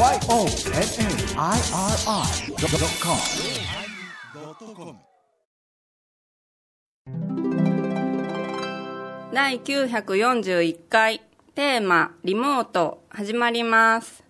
YONNIRI.com 第941回テーマ「リモート」始まります。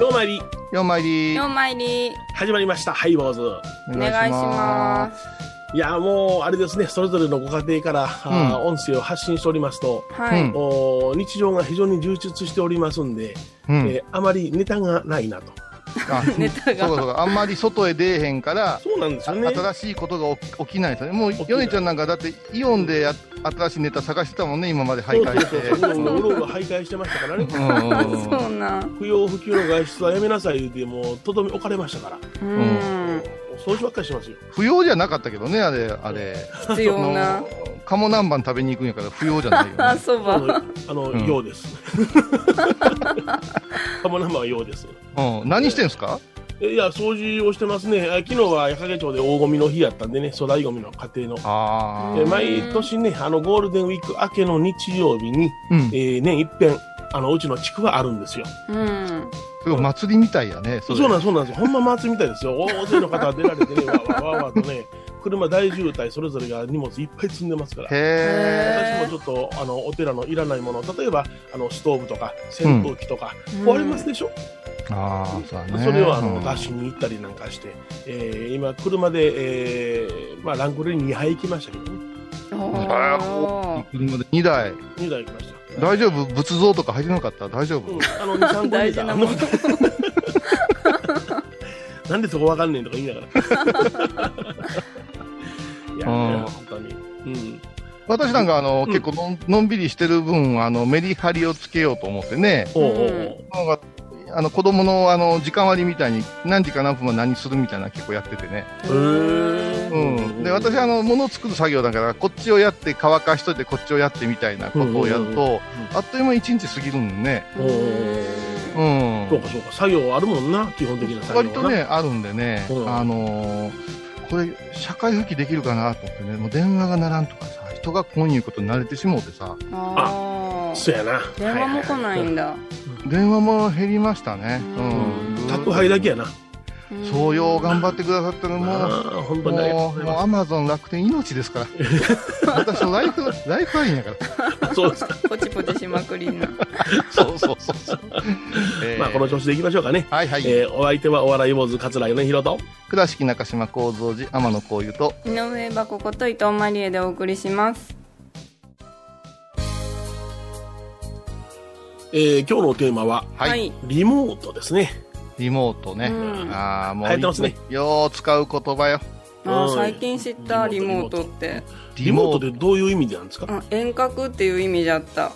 ようまいりようまいり。ようまいり。始まりましたハイボーズ。おお願いします。いやもうあれですねそれぞれのご家庭から、あー音声を発信しておりますと、はい、うん。お日常が非常に充実しておりますんで、うん。えーあまりネタがないなと。あ ネタが。そうかそうか。あんまり外へ出えへんからそうなんですよね。新しいことが起きないですよね。もう起きない。ヨネちゃんなんかだってイオンでや新しいネタ探してたもんね今まで徘徊して。そうそうそう。うろう徘徊してましたからね。そうなん。不要不急の外出はやめなさい言うてもうとどめ置かれましたから。うん。掃除ばっかりしてますよ。不要じゃなかったけどねあれあれ。必要な。鴨南蛮食べに行くんやから不要じゃないよね。あそば。あのあの、うん。ようです 鴨生はようです。うん。何してんすか？えいや掃除をしてますね。あ昨日は矢掛町で大ゴミの日やったんでね粗大ゴミの家庭の。あえ毎年ね、あのゴールデンウィーク明けの日曜日に、あうん。えー年一遍、あのうちの地区はあるんですよ。うん。すごい祭りみたいやねれ。そうなんそうなんです。よ。ほんま祭りみたいですよ。大勢の方が出られてね、わわわわとね、車大渋滞、それぞれが荷物いっぱい積んでますから。へ私もちょっとあのお寺のいらないもの、例えばあのストーブとか扇風機とか、壊れますでしょ、えああそうだね。それをあの、うん。出しに行ったりなんかして、えー今、車で、えーまあ、ランクルに2杯行きましたけどね、車で2台。2台行きました。大丈夫？仏像とか入ってなかった？大丈夫、うん、あの2、3個大事なもの。なんでそこわかんねんとか言いながら。いや、うん。本当に。うん。私なんかあの、うん。結構のんのんびりしてる分あのメリハリをつけようと思ってね。おうおう。なん。かあの子供のあの時間割みたいに何時か何分は何するみたいなの結構やっててね、おう。へー。うん、で私あの物を作る作業だからこっちをやって乾かしといてこっちをやってみたいなことをやるとあっという間に一日過ぎるんでね、おう。うん、そうかそうか。作業あるもんな、基本的な作業。割とねあるんでね、うん。あのーこれ社会復帰できるかなと思ってねもう電話が鳴らんとかさ人がこういうことに慣れてしもうてさあそうやな。ー電話も来ないんだ電話も減りましたね。ううんん。宅配だけやな。そうよう頑張ってくださってるもう、ああ、本当にもう、もうアマゾン楽天命ですから。私のライフ、ライフラインやから。す。そうですか。ポチポチしまくりなそう そうそうそう。えーまあ、この調子でいきましょうかね。はいはい。えーお相手はお笑い坊主桂米宏と。倉敷中島幸三寺天野幸雄と、井上箱こと伊藤マリエでお送りしますえー今日のテーマは、はい。リモートですね。リモートね。うんああ、もうよう使う言葉よ。うんあー最近知ったリモートって、リモートでどういう意味でなんですか？うん、遠隔っていう意味じゃった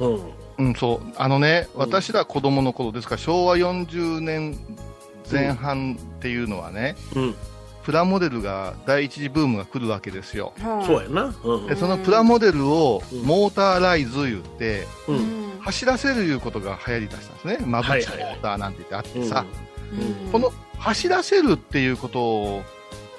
うん。うん、そう。あのね、うん私ら子供の頃ですから、昭和40年前半っていうのはね、うん。プラモデルが第一次ブームが来るわけですよ。はいそうやな。うんでそのプラモデルをうんモーターライズ言って、う。うんん走らせるいうことが流行りだしたんですね。マブチモーターなんて言ってあってうんさ、うんこの走らせるっていうことを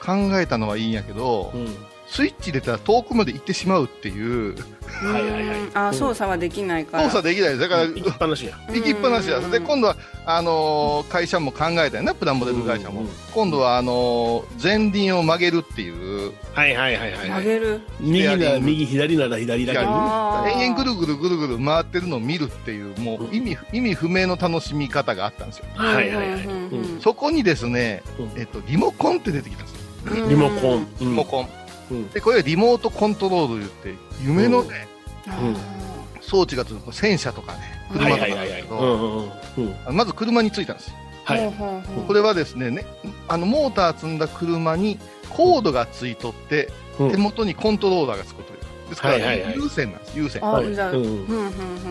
考えたのはいいんやけど、うん。スイッチ入れたら遠くまで行ってしまうっていう、はいはいはいうんあー操作はできないから操作できないです。だから、行きっぱなしや。行きっぱなしだ。うんで、今度は、あのー会社も考えたよな、プラモデル会社も。今度は、あのー前輪を曲げるっていう、はいはいはいはいはい。曲げる？右なら右、左なら左だけ左ど。延々ぐるぐるぐるぐる回ってるのを見るっていう、もう意味、意味不明の楽しみ方があったんですよ。はいはいはい。そこにですね、うんえっと、リモコンって出てきたんですよ。リモコン。リモコン。うん。で、これはリモートコントロール言って、夢のね、あうん。装置がつく戦車とかね、うん車はいとかなんですけど、まず車についたんですよ。はい。これはですね、ねあの、モーター積んだ車にコードがついとって、うん。手元にコントローラーがつくという。ですから、はいはいはい。有線なんです、有線。あはい。じゃあ、ううんん。うん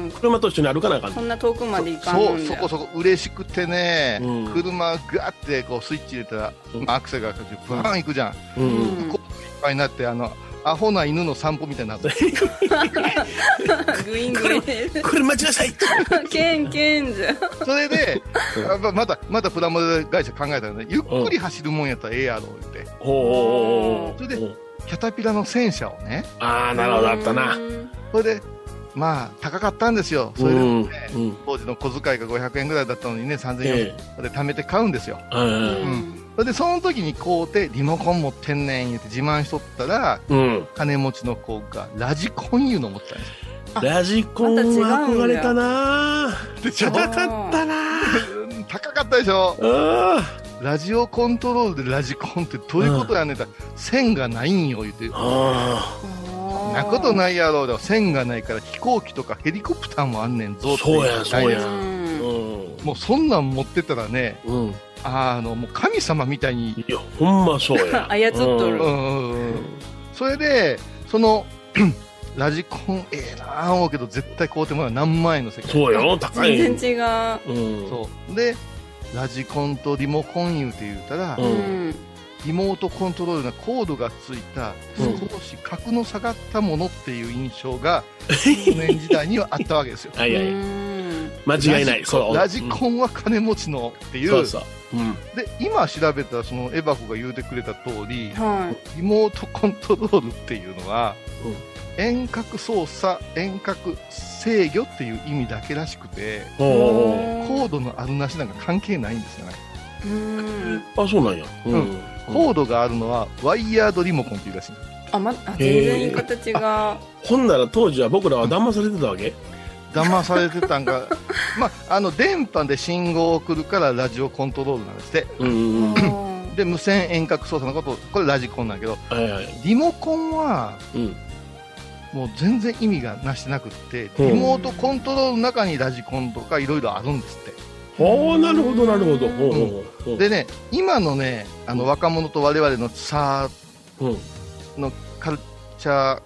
うん車と一緒に歩かなあかんそんな遠くまで行かんそう、そこそこ嬉しくてね、うん。車ガーってこうスイッチ入れたら、うん。アクセルがかかってバーン行くじゃん。うんうんコぱいになって、あの、アホな犬の散歩みたいになってる。グイングイン。です。これ待ちなさい。ケンケンじゃ。それで、やっぱまた、またプラモデル会社考えたらね、ゆっくり走るもんやったらええやろ、言って。ほう。それでキャタピラの戦車をね、ああなるほどあったな。それで、まあ、高かったんですよ。それでうんもね、うん。当時の小遣いが500円ぐらいだったのにね、3000円えで貯めて買うんですよ。うんで、その時に買うて、リモコン持ってんねん言って自慢しとったら、うん。金持ちの子がラジコンいうの持ってたんですよ。ラジコンは憧れたな。で高かったな。うん高かったでしょ。あラジオコントロールでラジコンってどういうことやねんって、線がないんよ言って。あそんなことないやろう。で線がないから飛行機とかヘリコプターもあんねんぞって。そうやそうやもうそんなん持ってたらねうん。あのもう神様みたいに。いやほんまそうや。操っとる。うんうんうん。それでその ラジコンええなあ思うけど絶対買うてもらう何万円の世界そうよ 高い全然違う。うん。そう。でラジコンとリモコン言うて言うたら、ううんん。リモートコントロールなコードがついたうん。少し格の下がったものっていう印象が 少年時代にはあったわけですよ。はいはい。うん間違いない。そう。ラジコンは金持ちのっていう、そうそう。うん。で今調べたそのエバコが言うてくれた通りはい。リモートコントロールっていうのは、遠隔操作遠隔制御っていう意味だけらしくておコードのあるなしなんか関係ないんですよね、うん。あそうなんや。うん。コードがあるのはワイヤードリモコンっていうらしい。んですあ、ま、あ、全然形が。ほんなら当時は僕らは騙されてたわけ？騙されてたんが まああの電波で信号を送るからラジオコントロールなんですって。で無線遠隔操作のことこれラジコンなんやけどはいはい。リモコンはうんもう全然意味がなしてなくって、うん。リモートコントロールの中にラジコンとかいろいろあるんですって。おおなるほどなるほど。ほうほうほうでね、今のね、あの若者と我々のさうんのカルチャー、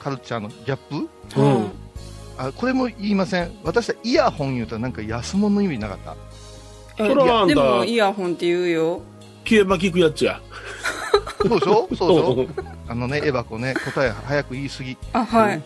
カルチャーのギャップーうんあこれも言いません。私はイヤホン言うたらなんか安物の意味なかった。えそれはあんたでもイヤホンって言うよ。消えば聞くやつやそうでしょそうでしょあのね、エバコね、答え早く言いすぎ。あ、はい。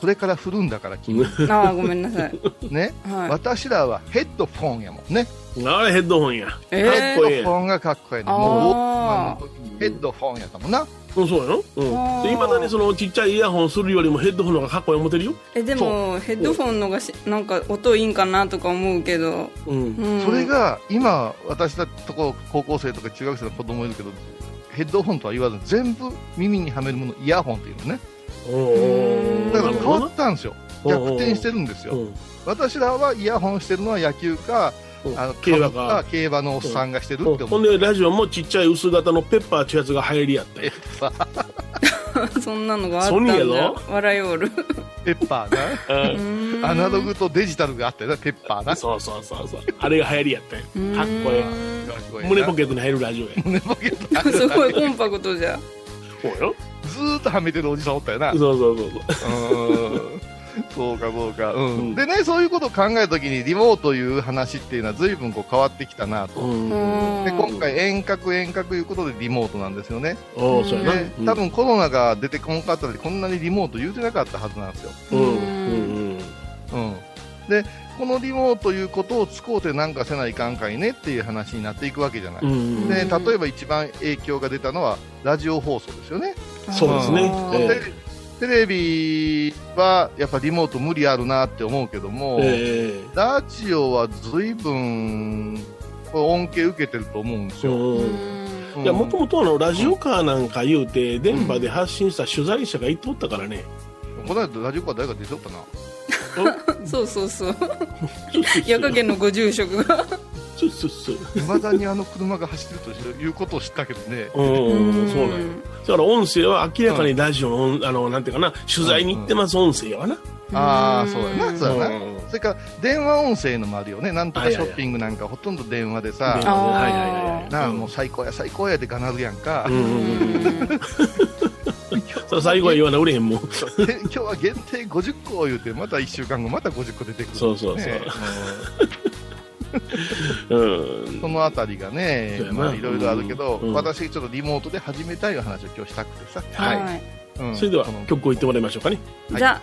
これから振るんだから君。あー、ごめんなさい。ね？はい。私らはヘッドフォンやもんね。あれヘッドホンやえーヘッドフォンがかっこいいね。もうヘッドフォンやったもんな。うんそうやろ？うんで今だにそのちっちゃいイヤホンするよりもヘッドホンの方がかっこいい思ってるよえ、でも、ヘッドフォンのがし、なんか音いいんかなとか思うけど。うんうん。それが今、私たちとこ高校生とか中学生の子供いるけど、ヘッドホンとは言わず、全部耳にはめるもの、イヤホンっていうのね。うんだから変わったんですよ。逆転してるんですよ。うん私らはイヤホンしてるのは野球か、うんあの競馬かか競馬のおっさんがしてるってほん。思う。でラジオもちっちゃい薄型のペッパーってやつが流行りやったよ そんなのがあったソんだ。ニーやぞ笑いおる。ペッパーうん。な。アナログとデジタルがあったよな、ペッパーな。そうそうそうそう。あれが流行りやったようん。かっこええ。胸ポケットに入るラジオや。胸ポケット。すごいコンパクトじゃ。そうよ。ずーっとはめてるおじさんおったよな。そうそうそうそう。うん そうかそうか、うん。うん。でねそういうことを考えた時にリモートいう話っていうのは随分こう変わってきたなと、うん。でうん。今回遠隔遠隔いうことでリモートなんですよね。おーそう多分コロナが出てこんかったらこんなにリモート言うてなかったはずなんですよ、うん。うん。うん。うん、でこのリモートいうことを使うてなんかせないかんかいねっていう話になっていくわけじゃない、で例えば一番影響が出たのはラジオ放送ですよね。そうですね。あーえテレビはやっぱリモート無理あるなって思うけども、えラジオは随分恩恵受けてると思うんですよ。いやもともとあのラジオカーなんか言うて電波で発信した取材者がいっとったからね、この間ラジオか誰か出ておったな。そうそうそう。夜影のご住職が。そうそうそう。いまだにあの車が走ってるということを知ったけどね。うんそうなんやだから音声は明らかにラジオの,、あのなんていうかな取材に行ってます音声やわな、ああ、そうやな、そうそれから電話音声のもあるよね。なんとかショッピングなんかほとんど電話でさ、電話はいはいはいはい。なあもう最高や最高やでがなるやんか。うんうんうん それ最後は言わな売れへんもん。で今日は限定50個言うてまた1週間後また50個出てくる、そうそうそう。ねうん。そのあたりがねまあいろいろあるけど、うん。私ちょっとリモートで始めたい話を今日したくてさ、はい。はい。うん。それでは曲をいってもらいましょうかね。はい。ザ・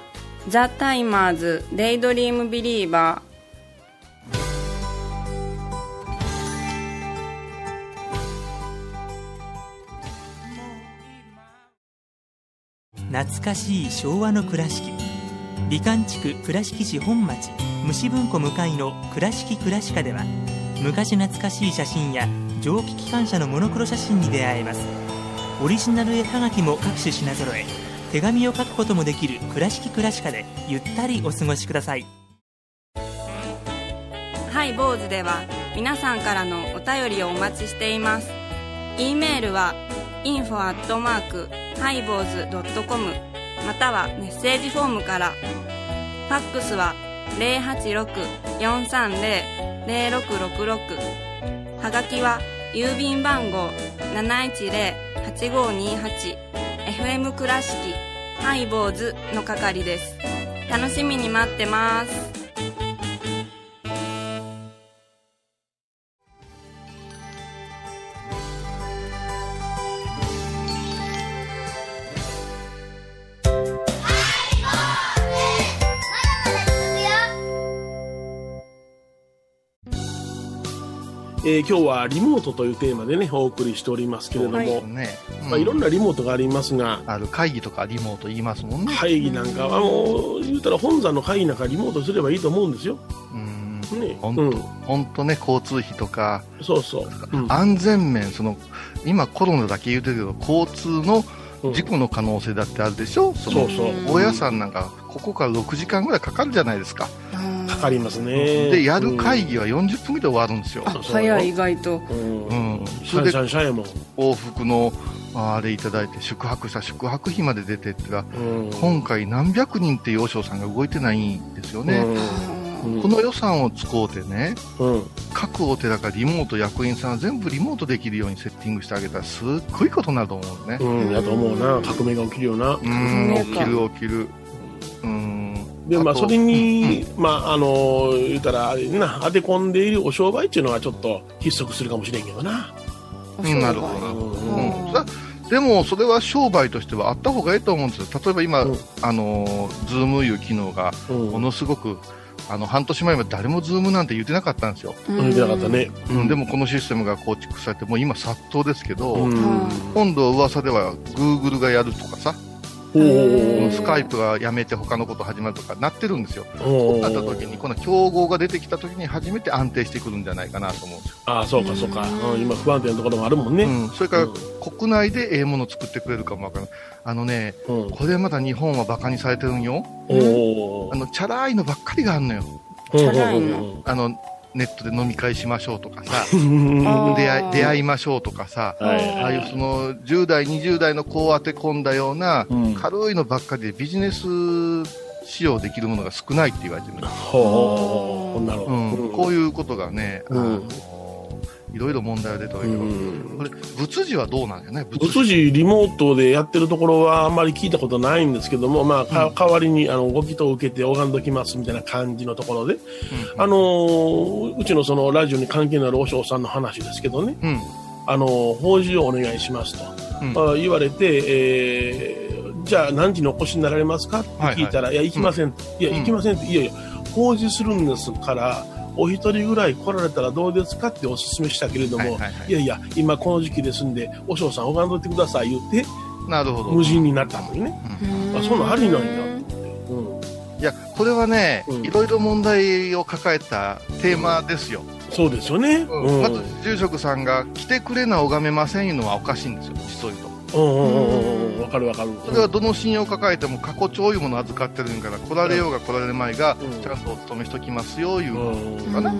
ザ・タイマーズ、デイドリーム・ビリーバ懐かしい昭和の倉敷美観地区倉敷市本町虫文庫向かいの「倉敷倉歯科」では昔懐かしい写真や蒸気機関車のモノクロ写真に出会えますオリジナル絵はがきも各種品揃え手紙を書くこともできる「倉敷倉歯科」でゆったりお過ごしください。ハイボーズでは皆さんからのお便りをお待ちしています。e メールは info アットマークハイボーズドットコムまたはメッセージフォームから。ファックスは086-430-0666はがきは郵便番号 710-8528FM 倉敷ハイボーズの係です。楽しみに待ってます。えー今日はリモートというテーマでね、お送りしておりますけれども、はいね、まあ、いろんなリモートがありますが、ある会議とかリモート言いますもんね。会議なんかはもう、言うたら本山の会議なんかリモートすればいいと思うんですよ。うんね。本当、うん。本当ね、交通費とか、そうそう。うん安全面、その、今コロナだけ言うてるけど、交通のうん事故の可能性だってあるでしょ、そのそうそう。大家さんなんか、ここから6時間ぐらいかかるじゃないですか。かかりますね。で、やる会議は40分ぐらいで終わるんですよ。あ早い意外とうん。それで。往復の、ああれいただいて、宿泊した宿泊費まで出てってが、うん。今回何百人って洋商さんが動いてないんですよね。うん。この予算を使うてね、うん。各お寺がリモート役員さんは全部リモートできるようにセッティングしてあげたらすっごいことになると思うね。うん。やと思うな。革命が起きるよな。うん、ね起きる起きる。うん。で、まあ、とそれに、まあ、あの、言うたら、あれな、当て込んでいるお商売っていうのはちょっと逼塞するかもしれんけどな。うんなるほど。うんうんさでも、それは商売としてはあった方がいいと思うんですよ。例えば今、うんあの、ズームいう機能がうん。ものすごく、あの、半年前まで誰もズームなんて言ってなかったんですよ。言ってなかったね。うん、でもこのシステムが構築されて、もう今殺到ですけど、うん。今度噂では Google がやるとかさ、おうんスカイプがやめて他のこと始まるとかなってるんですよ。おなった時に、この競合が出てきた時に初めて安定してくるんじゃないかなと思うんですよ。ああ、そうか、そうか。うん、今不安定なところもあるもんね。うん、それから、うん国内でええものを作ってくれるかもわからない。あのね、うん。これまだ日本はバカにされてるんよ。あ。の、チャラいのばっかりがあんのよ。チャラいのあの、ネットで飲み会しましょうとかさ、出会い、出会いましょうとかさ、はい。ああいうその10代、20代の子を当て込んだようなうん。軽いのばっかりでビジネス使用できるものが少ないって言われてる。う、なるほど。うん、こういうことがね、うん。あのいろいろ問題が出てるけど、うん。これ、仏事はどうなんやね、仏事。リモートでやってるところはあんまり聞いたことないんですけども、まあ、か代わりにあのご祈祷を受けて拝んどきますみたいな感じのところで、うん。あのーうちのそのラジオに関係のある和尚さんの話ですけどね、うん、あのー法事をお願いしますと、言われて、えーじゃあ何時にお越しになられますか？って聞いたら、いや、行きません、いや、うん。行きませんって、いやいや、法事するんですから、お一人ぐらい来られたらどうですかってお勧めしたけれども、はいいはいはいやいや、今この時期ですんで、和尚さん拝んどいてください言って、なるほど。無人になったのにね。あ、そんなんありなんや。うん。いや、これはね、うんいろいろ問題を抱えたテーマですよ。そうですよね。うん。まず、住職さんが来てくれな拝めませんいうのはおかしいんですよ、実を言うと。うんうんうんうんうん。わかるわかる。それはどの信用を抱えても過去帳いうものを預かってるんから、来られようが来られる前が、うんちゃんとお勤めしときますよ、いううん。かな。う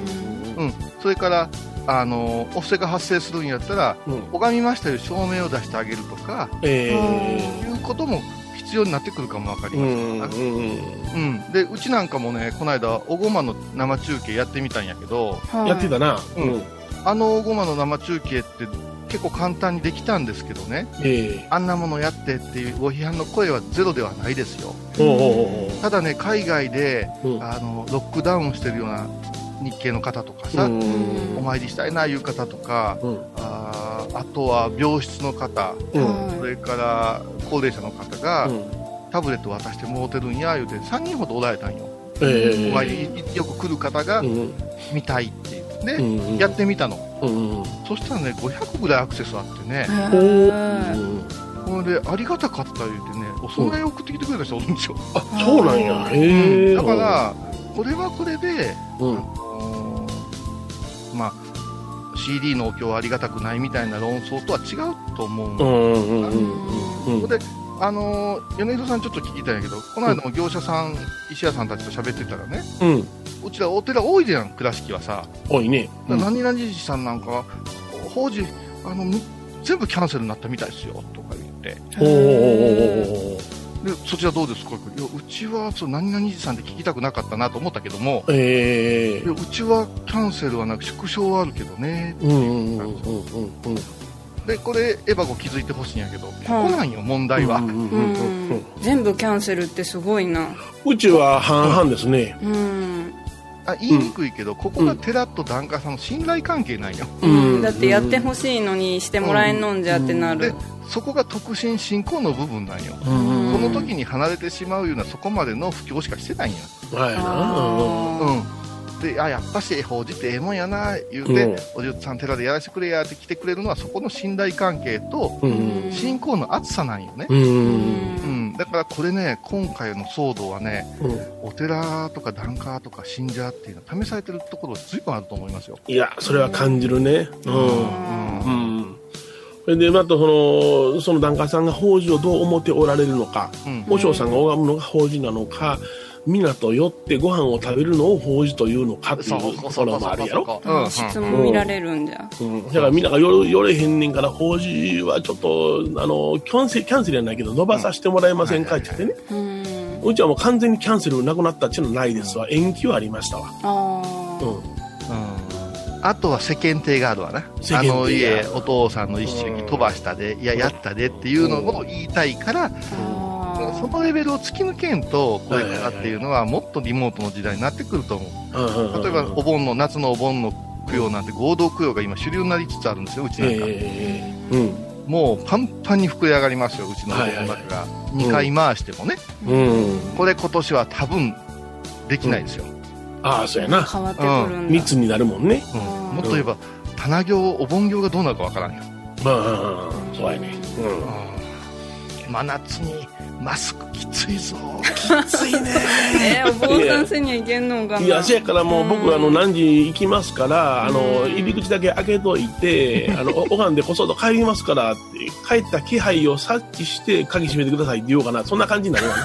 ん、それから、あの、お布施が発生するんやったら、うん。拝みましたいう証明を出してあげるとか、えいうことも必要になってくるかもわかりませんん。うん。うん、でうちなんかもね、この間、おごまの生中継やってみたんやけど、やってたな。ううんん。あのおごまの生中継って結構簡単にできたんですけどね、えあんなものやってっていうご批判の声はゼロではないですよ。ただね、海外でうん。あのロックダウンしてるような日系の方とかさ、うん。お参りしたいないう方とか、うん。あーあとは病室の方、うん。それから高齢者の方が、うん。タブレット渡してもうてるんや言うて3人ほどおられたんよ、えお参りによく来る方がうん。見たいって言って、でうんうん。やってみたのうんうん。そしたらね500ぐらいアクセスあってね。これでありがたかった言うてねお供え送ってきてくれた人おるんですよ、あそうなんや。へえだからこれはこれで、まあ CD のお経はありがたくないみたいな論争とは違うと思うんうんうんうん。うんで、あのー米広さんちょっと聞きたいんやけど、この間も業者さん、石屋さんたちと喋ってたらね、うん。うちらお寺多いじゃん、倉敷はさ。多いね。だから何々寺さんなんかは、法事、あの、む全部キャンセルになったみたいですよ、とか言って。おおで、そちらどうですか？いや、うちは、そう、何々寺さんで聞きたくなかったなと思ったけども、ええいやうちはキャンセルはなく縮小はあるけどね。うんうんうんうんうんで、これ、エヴァゴ気づいてほしいんやけど、ここなんよ、問題は。うんうんううんうん。ん全部キャンセルってすごいな。うちは半々ですね。うん、あ言いにくいけど、ここが寺と檀家さんの信頼関係なんよ。うん。だってやってほしいのにしてもらえんのんじゃってなでる、そこが特進信仰の部分なんよ、うん。その時に離れてしまうようなそこまでの布教しかしてないんや、はいな。あうん、であやっぱし法事ってええもんやな言うて、うん。おじゅさん寺でやらせてくれやって来てくれるのはそこの信頼関係と信仰の厚さなんよね、うん。うん。だからこれね今回の騒動はねうん。お寺とか檀家とか信者っていうのは試されてるところ随分あると思いますよ、いやそれは感じるね。うん。うん。うん。それでまたそのその檀家さんが法事をどう思っておられるのかうん。和尚さんが拝むのが法事なのか皆と寄ってご飯を食べるのを法事というのかっていうところもあるやろ？うん。うん。質問見られるんじゃ、うん、だからみんなが寄れ寄れへんねんから法事はちょっとあのキャンセルキャンセルやないけど伸ばさせてもらえませんかって言ってね、うん、うちはもう完全にキャンセルなくなったっていうのはないですわ。延期はありましたわ、あー。うん、あとは世間体があるわな。世間体があの家、お父さんの一緒に飛ばしたで、いや、やったでっていうのを言いたいから、あーそのレベルを突き抜けんと、これからっていうのは、もっとリモートの時代になってくると思う。例えば、お盆の、夏のお盆の供養なんて合同供養が今主流になりつつあるんですよ、うちなんか。ええうん。もうパンパンに膨れ上がりますよ、うちのお盆の中が。2回回してもね。うん。これ今年は多分、できないですよ。ああそうやな。変わってくるんだ、密になるもんね。うん。もっと言えば、棚行、お盆行がどうなるかわからんよ。まあそうやね。うん。真夏にマスクきついぞ。きついね。えー、お坊さんせにはいけんのかな。いやせやからもう僕あのうん何時行きますからあのうん。入り口だけ開けといて あのおおがんでこそっと帰りますからって帰った気配を察知して鍵閉めてくださいって言おうかな。そんな感じになるわね。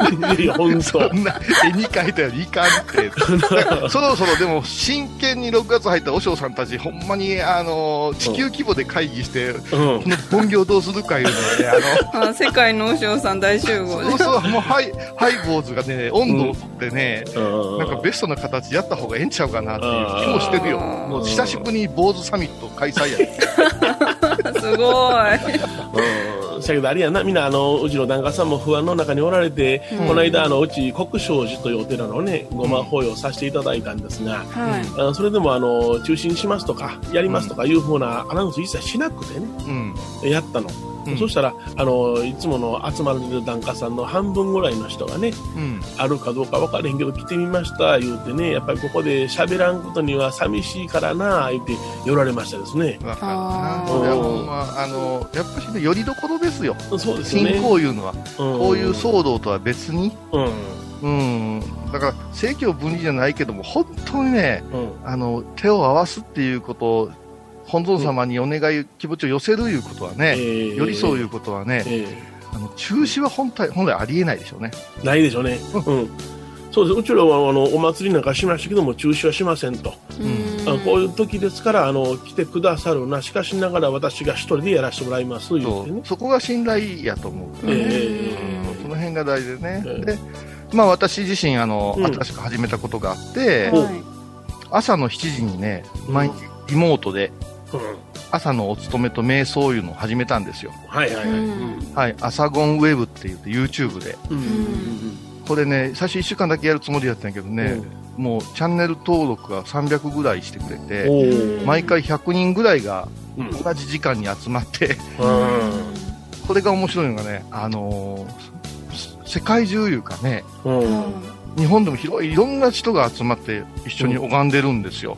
いや本当そんな絵に描いたよりいかんって。そろそろでも真剣に6月入った和尚さんたち、ほんまにあの地球規模で会議して、うん。この本業どうするかいうのはね、ああ世界の和尚さん大集合そうそう、もうハイ、ハイボーズがね、温度をとってね、うん。なんかベストな形やった方がええんちゃうかなっていう気もしてるよ。もう久しぶりに坊主サミット開催や。で。すごい。うん、せやけどあれやな、みんなあのうちの檀家さんも不安の中におられて、うん。この間あのうち国正寺というお寺のねごま法要させていただいたんですが、はい。あのそれでもあの中止にしますとかやりますとかいうふうなアナウンス一切しなくてねうん。やったの、うん。そしたらあのいつもの集まる檀家さんの半分ぐらいの人がねうん。あるかどうか分からへんけど来てみました言うてねやっぱりここで喋らんことには寂しいからな言うて寄られましたですね。わかるな。あの、やっぱしね、よりどころですよ。そうですよね。信仰いうのは。うん。こういう騒動とは別に、うん。うん、だから政教分離じゃないけども、本当にね、うん。あの手を合わすっていうことを、本尊様にお願い、気持ちを寄せるいうことはね、えー。寄り添ういうことはね、えあの中止は本体本来ありえないでしょうね。えないでしょうね、うん。そうです。うちらはあのお祭りなんかしましたけども中止はしませんと、あこういう時ですからあの来てくださるなしかしながら私が一人でやらせてもらいます言そうってね。そこが信頼やと思う。えその辺が大事でね。ええで、まあ私自身、あの、うん。新しく始めたことがあって、うんはい。朝の7時にね、毎日リモートで、うん朝のお勤めと瞑想いうのを始めたんですよ。はいはいはい、うん。はい、朝ゴンウェブって言って YouTube で。うん。これね、最初1週間だけやるつもりだったんやけどね、もうチャンネル登録が300ぐらいしてくれおて、ー。毎回100人ぐらいがうん。同じ時間に集まって、うん。ここれが面白いのがね、あのー世界中いうかね、うん日本でも広いいろんな人が集まって一緒に拝んでるんですよ。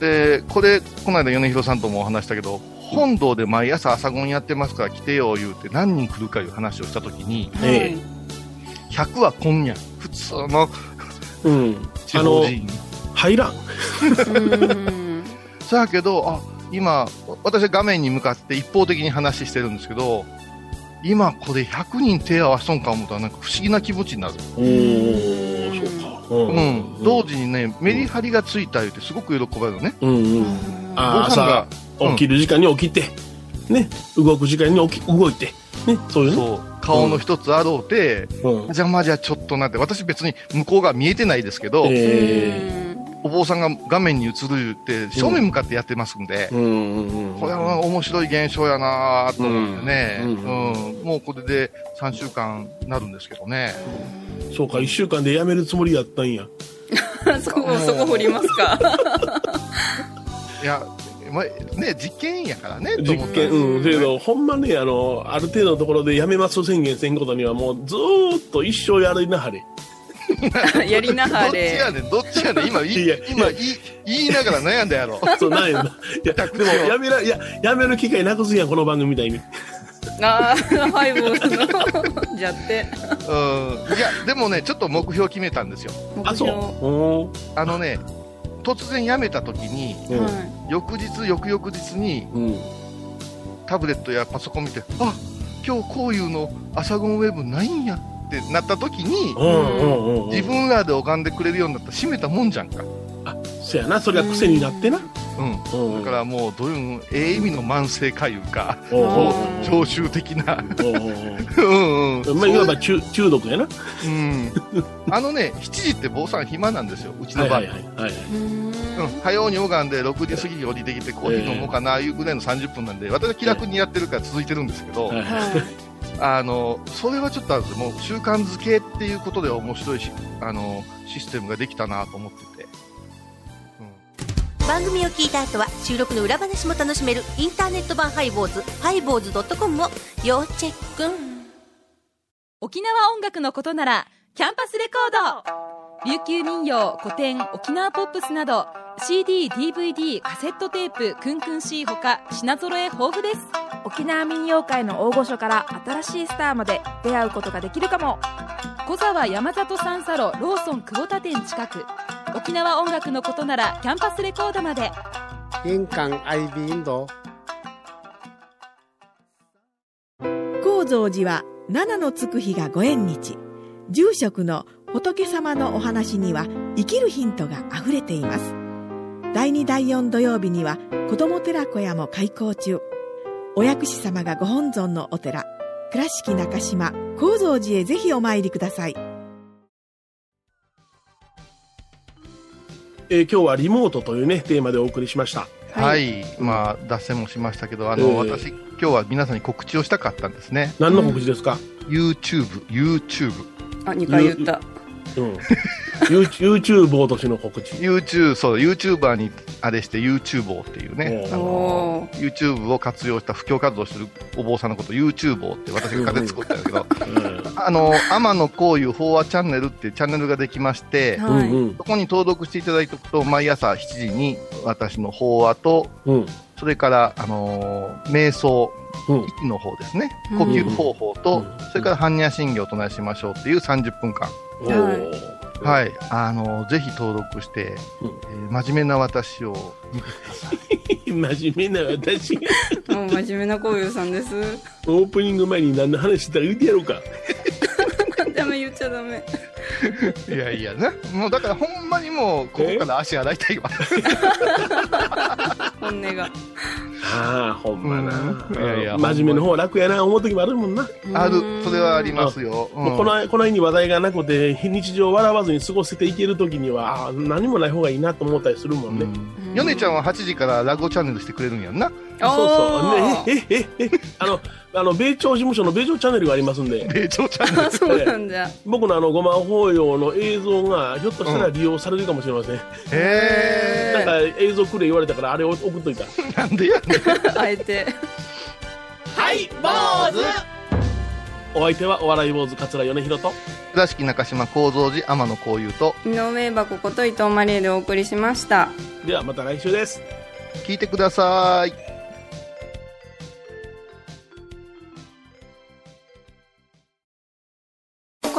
で、これ、この間米広さんともお話したけど、本堂で毎朝朝ごんやってますから来てよ言うて何人来るかいう話をしたときに、え100は今夜、普通のうん。地方人。入らん。そやけど、あ、今、私は画面に向かって一方的に話してるんですけど、今これ100人手合わしとんか思ったらなんか不思議な気持ちになる。おーそうか。ううん。同時にね、メリハリがついた言うてすごく喜ばれるのね。うんうん。あご飯が。朝起きる時間に起きて、ね。動く時間に起き動いて。ね。そういうねそう、顔の一つあろうて、うん。邪魔じゃちょっとなって、私別に向こうが見えてないですけど、えお坊さんが画面に映るって正面向かってやってますんで、ーうんうんうん。これは面白い現象やなと思ってね、ううんんもうこれで3週間なるんですけどね。そうか1週間で辞めるつもりやったんや。そこそこ掘りますか。いや、まあ、ね、実験やからね、と実験うん。けどほんまねあのある程度のところで辞めます宣言せんことにはもうずーっと一生やりなはれ やりなどっちはれやねん、どっちやねん、今、い今言い、言いながら悩んだやろ。そうなんやないやでもやめらいややめる機会なくすんやこの番組みたいにああハイボーズのじゃってうん。いや、でもね、ちょっと目標決めたんですよ。あそう目標おあのね、突然辞めた時に、翌日、翌々日に、うんタブレットやパソコン見て、あ今日こういうの朝ゴンウェブないんやってなった時に、自分らで拝んでくれるようになったら閉めたもんじゃんか。そやなそれが癖になってなうん。うんだからもう、どういう、ええ意味の慢性かいうか、常習的な。おうんうん。いわば中中毒やなうん。あのね、7時って坊さん暇なんですよ、うちの場合。はいはいはいはいいうんうん、早うに拝んで6時過ぎに降りてきてコーヒー飲もうかな、いうぐらいの30分なんで、私は気楽にやってるから続いてるんですけど、はいはいあの、それはちょっとあるんですよ。もう習慣づけっていうことで面白いし、あの、システムができたなと思ってて。番組を聞いた後は収録の裏話も楽しめるインターネット版ハイボーズハイボーズドットコムを要チェック沖縄音楽のことならキャンパスレコード琉球民謡古典沖縄ポップスなど CD、DVD、カセットテープクンクン C ほか品揃え豊富です。沖縄民謡界の大御所から新しいスターまで出会うことができるかも。小沢山里三佐路ローソン久保田店近く。沖縄音楽のことならキャンパスレコードまで。印港 IB 印度高蔵寺は七のつく日がご縁日。住職の仏様のお話には生きるヒントがあふれています。第2第4土曜日には子ども寺小屋も開校中。お薬師様がご本尊のお寺倉敷中島・高蔵寺へぜひお参りください。えー今日はリモートというねテーマでお送りしました。はい、まあ、脱線もしましたけど、あの、ええ私、今日は皆さんに告知をしたかったんですね。何の告知ですか、YouTube、YouTube、あ2回言ったうん、YouTube 落としの告知 YouTube、そう、YouTuber にあれして YouTuber っていうね、おあのお、YouTube を活用した布教活動をしてるお坊さんのこと、YouTuber って私が風作ったんだけど、うん。あの、天野幸雄法話チャンネルっていうチャンネルができまして、うはいそこに登録していただいておくと、毎朝7時に私の法話と、うん。それから、あのー瞑想、うん。息の方ですね、うん。呼吸方法と、うん。それから般若心経を唱えしましょうっていう30分間。はい。あのーぜひ登録して、うんえー真面目な私を見てください。真面目な私が もう真面目なこういうさんですオープニング前に何の話してたか言ってやろうか ダメ言っちゃダメいやいやね。もうだからほんまにもう、ここから足洗いたいわ。本音がああほんまな、うん。いやいや真面目の方は楽やな思う時もあるもんな、ある、それはありますよ。うん。もうこのこの辺に話題がなくて非日常を笑わずに過ごせていける時にはあー何もない方がいいなと思ったりするもんね、ヨネちゃんは8時からラゴチャンネルしてくれるんやんな。そうそう。ねええええあのあの米朝事務所の米朝チャンネルがありますんで。米朝チャンネル。あそうなんだ。僕のあのごま法要の映像がひょっとしたら利用されるかもしれません、へなんか映像くれ言われたからあれを送っといた。ー。なんでやねん。あえてハイハイボーズお相手はお笑い坊主桂米宏と。倉敷中島幸三寺天野幸雄と。井上箱こと伊藤マリエでお送りしました。ではまた来週です。聞いてください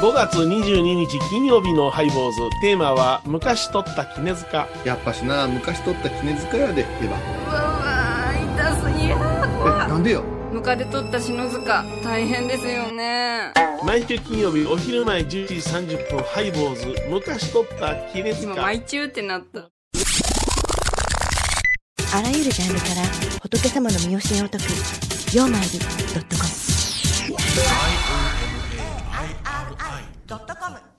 5月22日金曜日のハイボーズ。テーマは昔取った絹塚。やっぱしな昔取った絹塚やでエヴァうわ痛すぎるえなんでよ。ムカデ取った篠塚。大変ですよね。毎週金曜日お昼前11時30分ハイボーズ。昔取った絹今塚毎中ってなった。あらゆるジャンルから仏様の身教えを解く「曜マイルドットコム」ドットコム。